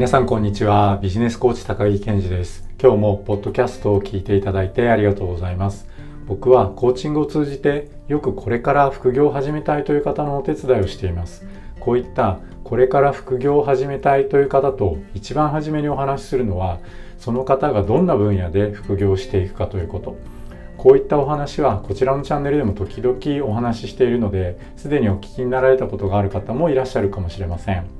皆さんこんにちは。ビジネスコーチ高木健二です。今日もポッドキャストを聞いていただいてありがとうございます。僕はコーチングを通じてよくこれから副業を始めたいという方のお手伝いをしています。こういったこれから副業を始めたいという方と一番初めにお話しするのはその方がどんな分野で副業していくかということ。こういったお話はこちらのチャンネルでも時々お話ししているのですでにお聞きになられたことがある方もいらっしゃるかもしれません。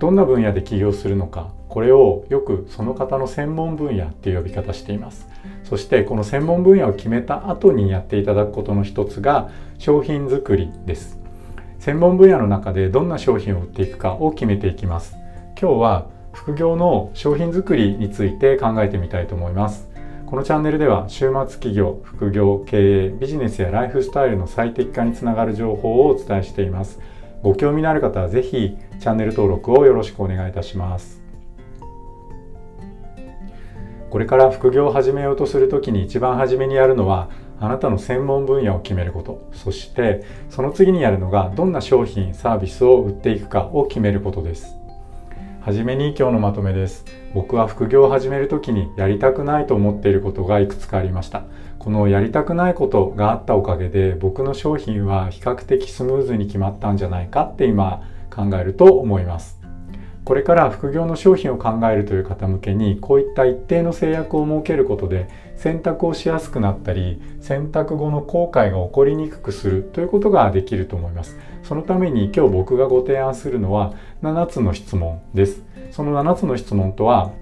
どんな分野で起業するのかこれをよくその方の専門分野っていう呼び方しています。そしてこの専門分野を決めた後にやっていただくことの一つが商品作りです。専門分野の中でどんな商品を売っていくかを決めていきます。今日は副業の商品作りについて考えてみたいと思います。このチャンネルでは週末企業、副業、経営、ビジネスやライフスタイルの最適化につながる情報をお伝えしています。ご興味のある方はぜひチャンネル登録をよろしくお願いいたします。これから副業を始めようとするときに一番初めにやるのはあなたの専門分野を決めること。そしてその次にやるのがどんな商品サービスを売っていくかを決めることです。はじめに今日のまとめです。僕は副業を始めるときにやりたくないと思っていることがいくつかありました。このやりたくないことがあったおかげで僕の商品は比較的スムーズに決まったんじゃないかって今考えると思います。これから副業の商品を考えるという方向けにこういった一定の制約を設けることで選択をしやすくなったり選択後の後悔が起こりにくくするということができると思います。そのために今日僕がご提案するのは7つの質問です。その7つの質問とは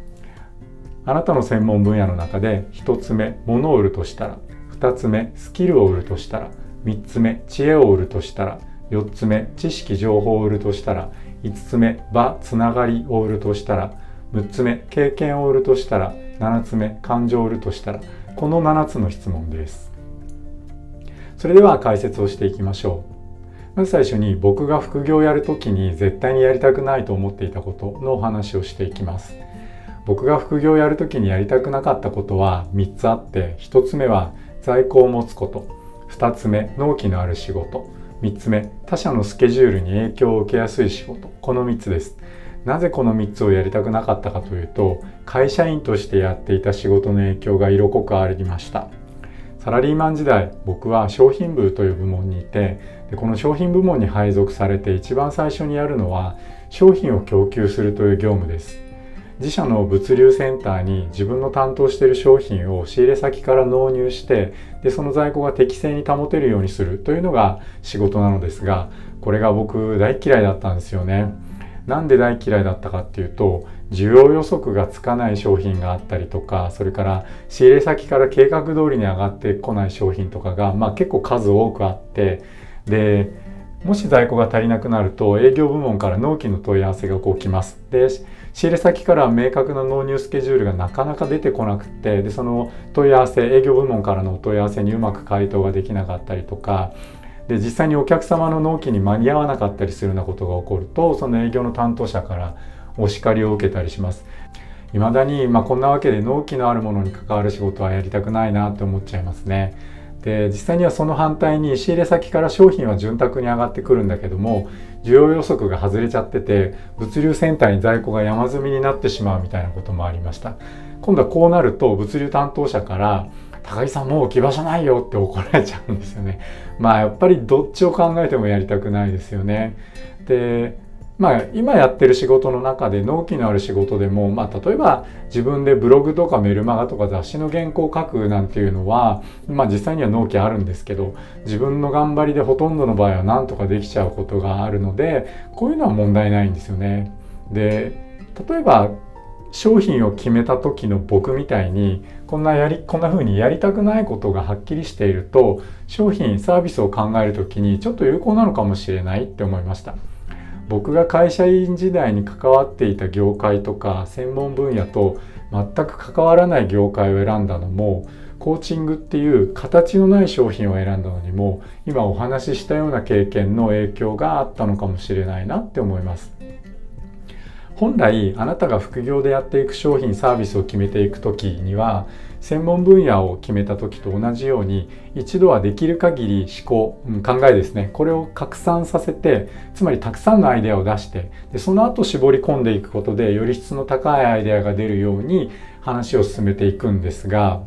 あなたの専門分野の中で1つ目物を売るとしたら2つ目スキルを売るとしたら3つ目知恵を売るとしたら4つ目知識情報を売るとしたら5つ目場つながりを売るとしたら6つ目経験を売るとしたら7つ目感情を売るとしたらこの7つの質問です。それでは解説をしていきましょう。まず最初に僕が副業をやるときに絶対にやりたくないと思っていたことのお話をしていきます。僕が副業をやるときにやりたくなかったことは3つあって1つ目は在庫を持つこと。2つ目納期のある仕事。3つ目他社のスケジュールに影響を受けやすい仕事。この3つです。なぜこの3つをやりたくなかったかというと会社員としてやっていた仕事の影響が色濃くありました。サラリーマン時代僕は商品部という部門にいてでこの商品部門に配属されて一番最初にやるのは商品を供給するという業務です。自社の物流センターに自分の担当している商品を仕入れ先から納入してでその在庫が適正に保てるようにするというのが仕事なのですがこれが僕大嫌いだったんですよね。なんで大嫌いだったかっていうと需要予測がつかない商品があったりとかそれから仕入れ先から計画通りに上がってこない商品とかが、まあ、結構数多くあってでもし在庫が足りなくなると営業部門から納期の問い合わせがこう来ます。で仕入れ先からは明確な納入スケジュールがなかなか出てこなくてでその問い合わせ営業部門からのお問い合わせにうまく回答ができなかったりとかで実際にお客様の納期に間に合わなかったりするようなことが起こるとその営業の担当者からお叱りを受けたりします。未だに、まあ、こんなわけで納期のあるものに関わる仕事はやりたくないなって思っちゃいますね。で実際にはその反対に仕入れ先から商品は潤沢に上がってくるんだけども需要予測が外れちゃってて物流センターに在庫が山積みになってしまうみたいなこともありました。今度はこうなると物流担当者から高木さんもう置き場所ないよって怒られちゃうんですよね。まあやっぱりどっちを考えてもやりたくないですよね。でまあ、今やってる仕事の中で納期のある仕事でも、まあ、例えば自分でブログとかメルマガとか雑誌の原稿を書くなんていうのは、まあ、実際には納期あるんですけど自分の頑張りでほとんどの場合は何とかできちゃうことがあるのでこういうのは問題ないんですよね。で例えば商品を決めた時の僕みたいにこんなやりこんな風にやりたくないことがはっきりしていると商品サービスを考える時にちょっと有効なのかもしれないって思いました。僕が会社員時代に関わっていた業界とか専門分野と全く関わらない業界を選んだのもコーチングっていう形のない商品を選んだのにも今お話ししたような経験の影響があったのかもしれないなって思います。本来あなたが副業でやっていく商品サービスを決めていく時には専門分野を決めた時と同じように一度はできる限り思考、うん、考えですねこれを拡散させてつまりたくさんのアイデアを出してでその後絞り込んでいくことでより質の高いアイデアが出るように話を進めていくんですが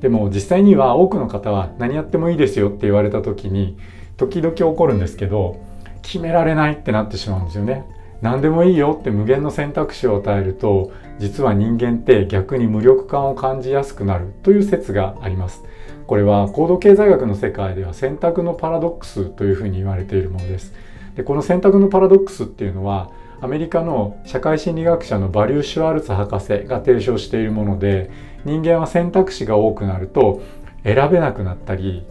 でも実際には多くの方は何やってもいいですよって言われた時に時々起こるんですけど決められないってなってしまうんですよね。何でもいいよって無限の選択肢を与えると実は人間って逆に無力感を感じやすくなるという説があります。これは高度経済学の世界では選択のパラドックスというふうに言われているものです。でこの選択のパラドックスっていうのはアメリカの社会心理学者のバリュー・シュワルツ博士が提唱しているもので人間は選択肢が多くなると選べなくなったり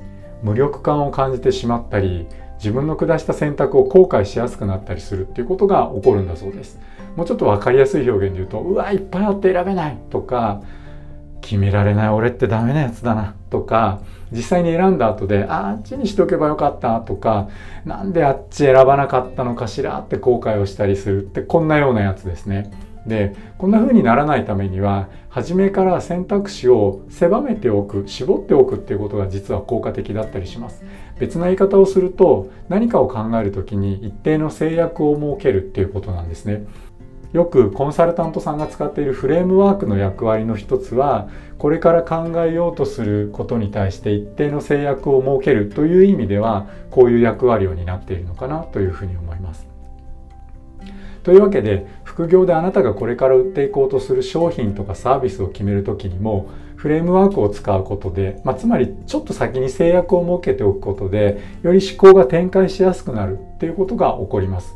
無力感を感じてしまったり自分の下した選択を後悔しやすくなったりするっていうことが起こるんだそうですもうちょっと分かりやすい表現で言うとうわいっぱいあって選べないとか決められない俺ってダメなやつだなとか実際に選んだ後であっちにしとけばよかったとかなんであっち選ばなかったのかしらって後悔をしたりするってこんなようなやつですね。でこんな風にならないためには初めから選択肢を狭めておく絞っておくっていうことが実は効果的だったりします別な言い方をすると何かを考える時に一定の制約を設けるっていうことなんですねよくコンサルタントさんが使っているフレームワークの役割の一つはこれから考えようとすることに対して一定の制約を設けるという意味ではこういう役割を担っているのかなというふうに思います。というわけで副業であなたがこれから売っていこうとする商品とかサービスを決める時にもフレームワークを使うことで、まあ、つまりちょっと先に制約を設けておくことでより思考が展開しやすくなるっていうことが起こります。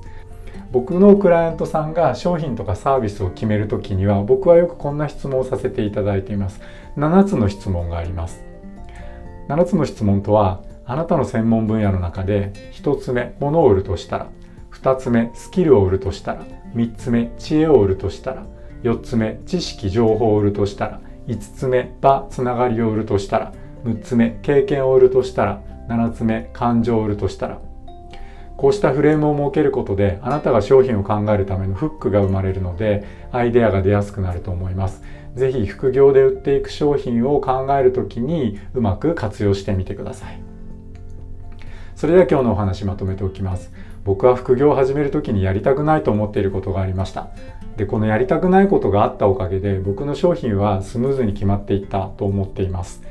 僕のクライアントさんが商品とかサービスを決める時には僕はよくこんな質問をさせていただいています。7つの質問があります。7つの質問とはあなたの専門分野の中で1つ目物を売るとしたら。2つ目スキルを売るとしたら3つ目知恵を売るとしたら4つ目知識情報を売るとしたら5つ目場つながりを売るとしたら6つ目経験を売るとしたら7つ目感情を売るとしたらこうしたフレームを設けることであなたが商品を考えるためのフックが生まれるのでアイデアが出やすくなると思います。ぜひ副業で売っていく商品を考える時にうまく活用してみてください。それでは今日のお話まとめておきます。僕は副業を始める時にやりたくないと思っていることがありました。で、このやりたくないことがあったおかげで僕の商品はスムーズに決まっていったと思っています。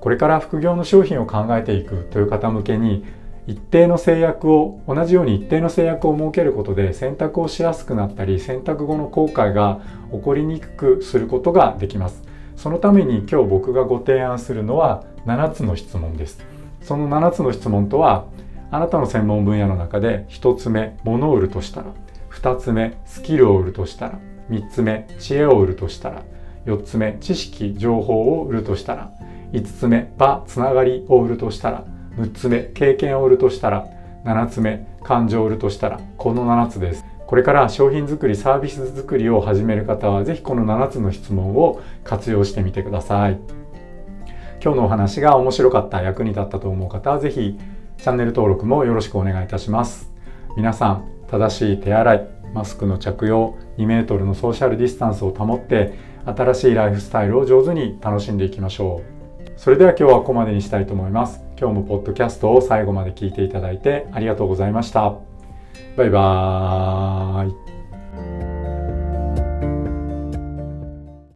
これから副業の商品を考えていくという方向けに一定の制約を同じように一定の制約を設けることで選択をしやすくなったり選択後の後悔が起こりにくくすることができますそのために今日僕がご提案するのは7つの質問ですその7つの質問とはあなたの専門分野の中で1つ目物を売るとしたら2つ目スキルを売るとしたら3つ目知恵を売るとしたら4つ目知識情報を売るとしたら5つ目場つながりを売るとしたら6つ目経験を売るとしたら7つ目感情を売るとしたらこの7つです。これから商品作りサービス作りを始める方は是非この7つの質問を活用してみてください。今日のお話が面白かった役に立ったと思う方は是非チャンネル登録もよろしくお願いいたします皆さん正しい手洗いマスクの着用2メートルのソーシャルディスタンスを保って新しいライフスタイルを上手に楽しんでいきましょうそれでは今日はここまでにしたいと思います今日もポッドキャストを最後まで聞いていただいてありがとうございました。バイバーイ。